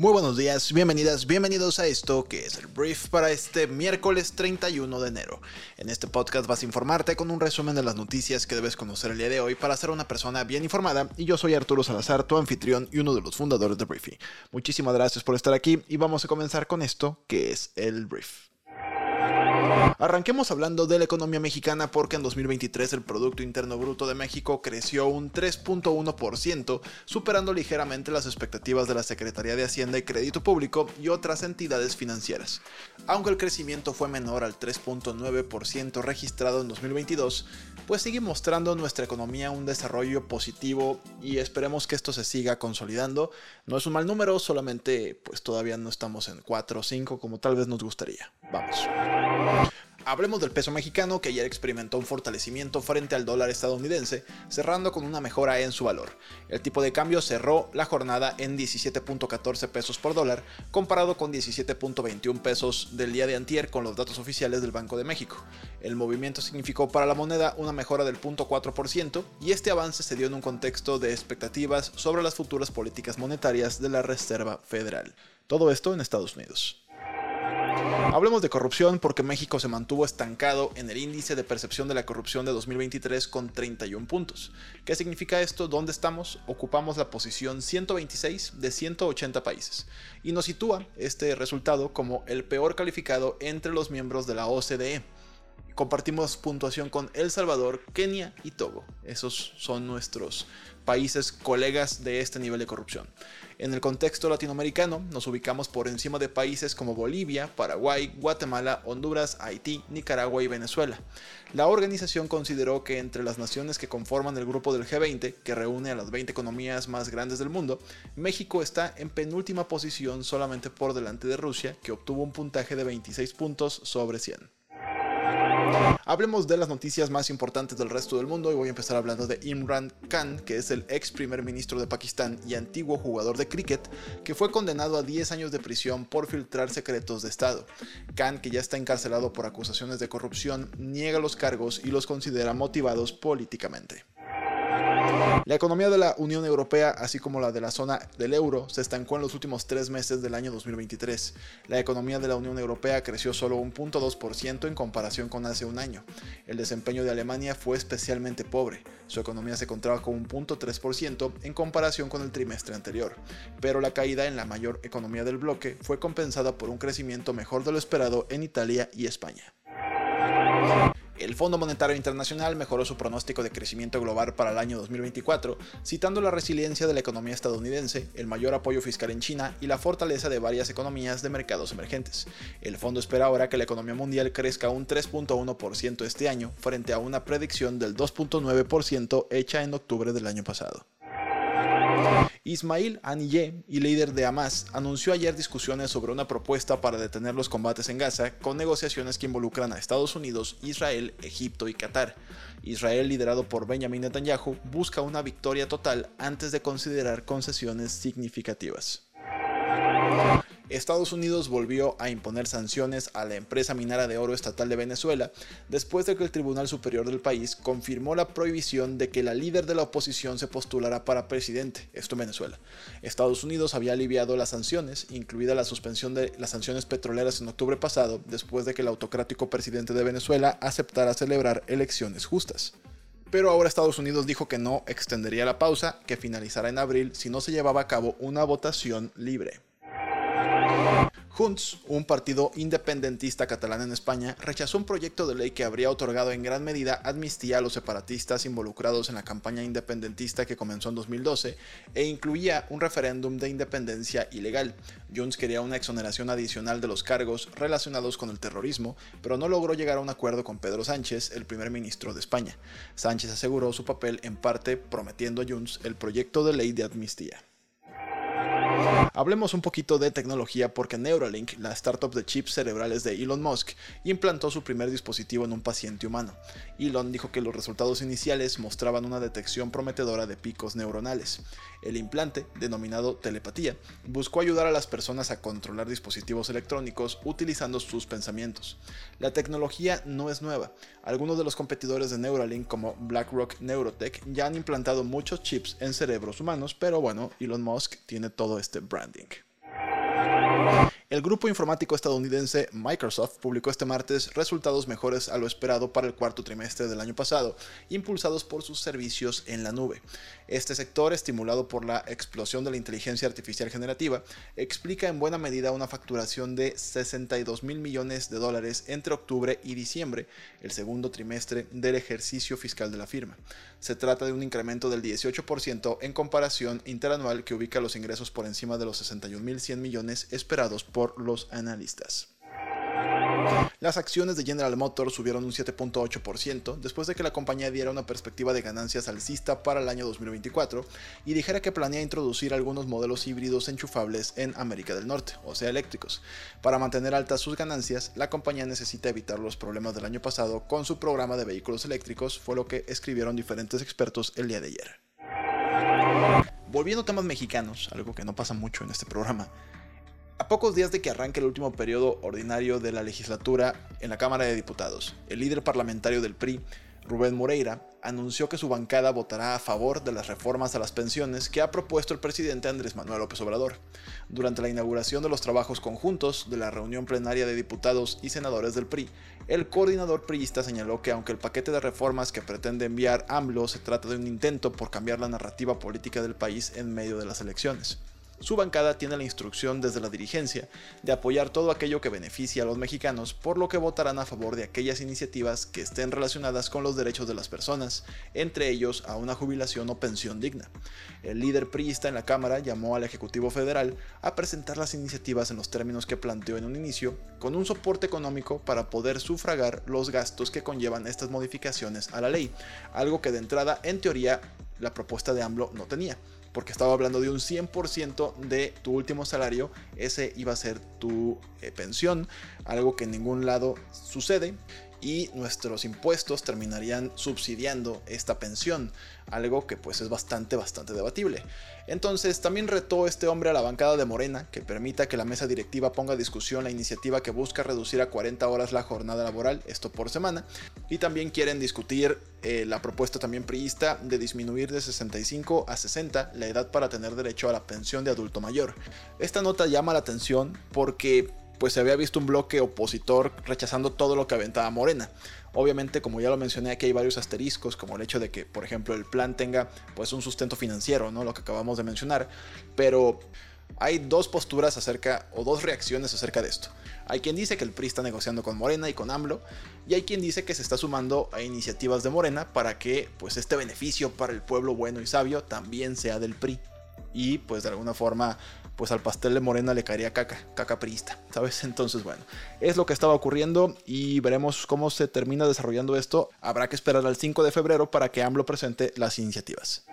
Muy buenos días, bienvenidas, bienvenidos a esto que es el brief para este miércoles 31 de enero. En este podcast vas a informarte con un resumen de las noticias que debes conocer el día de hoy para ser una persona bien informada y yo soy Arturo Salazar, tu anfitrión y uno de los fundadores de Briefy. Muchísimas gracias por estar aquí y vamos a comenzar con esto que es el brief. Arranquemos hablando de la economía mexicana porque en 2023 el Producto Interno Bruto de México creció un 3.1%, superando ligeramente las expectativas de la Secretaría de Hacienda y Crédito Público y otras entidades financieras. Aunque el crecimiento fue menor al 3.9% registrado en 2022, pues sigue mostrando nuestra economía un desarrollo positivo y esperemos que esto se siga consolidando. No es un mal número, solamente pues todavía no estamos en 4 o 5 como tal vez nos gustaría. Vamos. Hablemos del peso mexicano que ayer experimentó un fortalecimiento frente al dólar estadounidense, cerrando con una mejora en su valor. El tipo de cambio cerró la jornada en 17.14 pesos por dólar, comparado con 17.21 pesos del día de antier con los datos oficiales del Banco de México. El movimiento significó para la moneda una mejora del 0.4% y este avance se dio en un contexto de expectativas sobre las futuras políticas monetarias de la Reserva Federal. Todo esto en Estados Unidos. Hablemos de corrupción porque México se mantuvo estancado en el índice de percepción de la corrupción de 2023 con 31 puntos. ¿Qué significa esto? ¿Dónde estamos? Ocupamos la posición 126 de 180 países y nos sitúa este resultado como el peor calificado entre los miembros de la OCDE. Compartimos puntuación con El Salvador, Kenia y Togo. Esos son nuestros países colegas de este nivel de corrupción. En el contexto latinoamericano, nos ubicamos por encima de países como Bolivia, Paraguay, Guatemala, Honduras, Haití, Nicaragua y Venezuela. La organización consideró que entre las naciones que conforman el grupo del G20, que reúne a las 20 economías más grandes del mundo, México está en penúltima posición solamente por delante de Rusia, que obtuvo un puntaje de 26 puntos sobre 100. Hablemos de las noticias más importantes del resto del mundo y voy a empezar hablando de Imran Khan, que es el ex primer ministro de Pakistán y antiguo jugador de cricket, que fue condenado a 10 años de prisión por filtrar secretos de Estado. Khan, que ya está encarcelado por acusaciones de corrupción, niega los cargos y los considera motivados políticamente. La economía de la Unión Europea, así como la de la zona del euro, se estancó en los últimos tres meses del año 2023. La economía de la Unión Europea creció solo un 0.2% en comparación con hace un año. El desempeño de Alemania fue especialmente pobre. Su economía se encontraba con un 0.3% en comparación con el trimestre anterior. Pero la caída en la mayor economía del bloque fue compensada por un crecimiento mejor de lo esperado en Italia y España. El Fondo Monetario Internacional mejoró su pronóstico de crecimiento global para el año 2024, citando la resiliencia de la economía estadounidense, el mayor apoyo fiscal en China y la fortaleza de varias economías de mercados emergentes. El fondo espera ahora que la economía mundial crezca un 3.1% este año, frente a una predicción del 2.9% hecha en octubre del año pasado. Ismail Haniyeh, y líder de Hamas, anunció ayer discusiones sobre una propuesta para detener los combates en Gaza con negociaciones que involucran a Estados Unidos, Israel, Egipto y Qatar. Israel, liderado por Benjamin Netanyahu, busca una victoria total antes de considerar concesiones significativas. Estados Unidos volvió a imponer sanciones a la empresa minera de oro estatal de Venezuela después de que el Tribunal Superior del país confirmó la prohibición de que la líder de la oposición se postulara para presidente, esto en Venezuela. Estados Unidos había aliviado las sanciones, incluida la suspensión de las sanciones petroleras en octubre pasado, después de que el autocrático presidente de Venezuela aceptara celebrar elecciones justas. Pero ahora Estados Unidos dijo que no extendería la pausa, que finalizará en abril si no se llevaba a cabo una votación libre. Junts, un partido independentista catalán en España, rechazó un proyecto de ley que habría otorgado en gran medida amnistía a los separatistas involucrados en la campaña independentista que comenzó en 2012 e incluía un referéndum de independencia ilegal. Junts quería una exoneración adicional de los cargos relacionados con el terrorismo, pero no logró llegar a un acuerdo con Pedro Sánchez, el primer ministro de España. Sánchez aseguró su papel en parte prometiendo a Junts el proyecto de ley de amnistía. Hablemos un poquito de tecnología porque Neuralink, la startup de chips cerebrales de Elon Musk, implantó su primer dispositivo en un paciente humano. Elon dijo que los resultados iniciales mostraban una detección prometedora de picos neuronales. El implante, denominado telepatía, buscó ayudar a las personas a controlar dispositivos electrónicos utilizando sus pensamientos. La tecnología no es nueva. Algunos de los competidores de Neuralink como BlackRock Neurotech ya han implantado muchos chips en cerebros humanos, pero bueno, Elon Musk tiene todo este branding. El grupo informático estadounidense Microsoft publicó este martes resultados mejores a lo esperado para el cuarto trimestre del año pasado, impulsados por sus servicios en la nube. Este sector, estimulado por la explosión de la inteligencia artificial generativa, explica en buena medida una facturación de 62 mil millones de dólares entre octubre y diciembre, el segundo trimestre del ejercicio fiscal de la firma. Se trata de un incremento del 18% en comparación interanual que ubica los ingresos por encima de los 61.100 millones esperados por los analistas. Las acciones de General Motors subieron un 7.8% después de que la compañía diera una perspectiva de ganancias alcista para el año 2024 y dijera que planea introducir algunos modelos híbridos enchufables en América del Norte, o sea eléctricos. Para mantener altas sus ganancias, la compañía necesita evitar los problemas del año pasado con su programa de vehículos eléctricos, fue lo que escribieron diferentes expertos el día de ayer. Volviendo a temas mexicanos, algo que no pasa mucho en este programa, a pocos días de que arranque el último periodo ordinario de la legislatura en la Cámara de Diputados, el líder parlamentario del PRI, Rubén Moreira, anunció que su bancada votará a favor de las reformas a las pensiones que ha propuesto el presidente Andrés Manuel López Obrador. Durante la inauguración de los trabajos conjuntos de la reunión plenaria de diputados y senadores del PRI, el coordinador priista señaló que aunque el paquete de reformas que pretende enviar AMLO se trata de un intento por cambiar la narrativa política del país en medio de las elecciones. Su bancada tiene la instrucción desde la dirigencia de apoyar todo aquello que beneficie a los mexicanos, por lo que votarán a favor de aquellas iniciativas que estén relacionadas con los derechos de las personas, entre ellos a una jubilación o pensión digna. El líder priista en la Cámara llamó al Ejecutivo Federal a presentar las iniciativas en los términos que planteó en un inicio, con un soporte económico para poder sufragar los gastos que conllevan estas modificaciones a la ley, algo que de entrada, en teoría, la propuesta de AMLO no tenía porque estaba hablando de un 100% de tu último salario, ese iba a ser tu eh, pensión, algo que en ningún lado sucede y nuestros impuestos terminarían subsidiando esta pensión, algo que pues es bastante, bastante debatible. Entonces también retó este hombre a la bancada de Morena que permita que la mesa directiva ponga a discusión la iniciativa que busca reducir a 40 horas la jornada laboral, esto por semana, y también quieren discutir eh, la propuesta también priista de disminuir de 65 a 60 la edad para tener derecho a la pensión de adulto mayor. Esta nota llama la atención porque pues se había visto un bloque opositor rechazando todo lo que aventaba Morena. Obviamente, como ya lo mencioné, aquí hay varios asteriscos, como el hecho de que, por ejemplo, el plan tenga pues un sustento financiero, ¿no? Lo que acabamos de mencionar, pero hay dos posturas acerca o dos reacciones acerca de esto. Hay quien dice que el PRI está negociando con Morena y con AMLO y hay quien dice que se está sumando a iniciativas de Morena para que pues este beneficio para el pueblo bueno y sabio también sea del PRI y pues de alguna forma pues al pastel de Morena le caería caca, caca priista, ¿sabes? Entonces, bueno, es lo que estaba ocurriendo y veremos cómo se termina desarrollando esto. Habrá que esperar al 5 de febrero para que AMLO presente las iniciativas.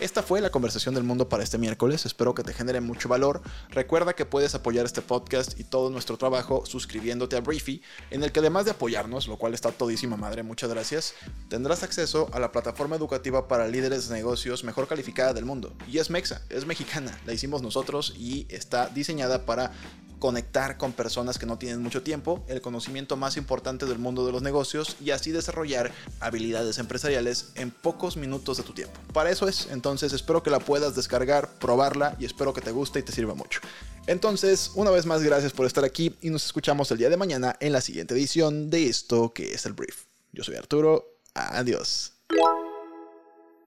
Esta fue la conversación del mundo para este miércoles, espero que te genere mucho valor. Recuerda que puedes apoyar este podcast y todo nuestro trabajo suscribiéndote a Briefy, en el que además de apoyarnos, lo cual está todísima madre, muchas gracias, tendrás acceso a la plataforma educativa para líderes de negocios mejor calificada del mundo. Y es Mexa, es mexicana, la hicimos nosotros y está diseñada para conectar con personas que no tienen mucho tiempo, el conocimiento más importante del mundo de los negocios y así desarrollar habilidades empresariales en pocos minutos de tu tiempo. Para eso es, entonces espero que la puedas descargar, probarla y espero que te guste y te sirva mucho. Entonces, una vez más, gracias por estar aquí y nos escuchamos el día de mañana en la siguiente edición de esto que es el brief. Yo soy Arturo, adiós.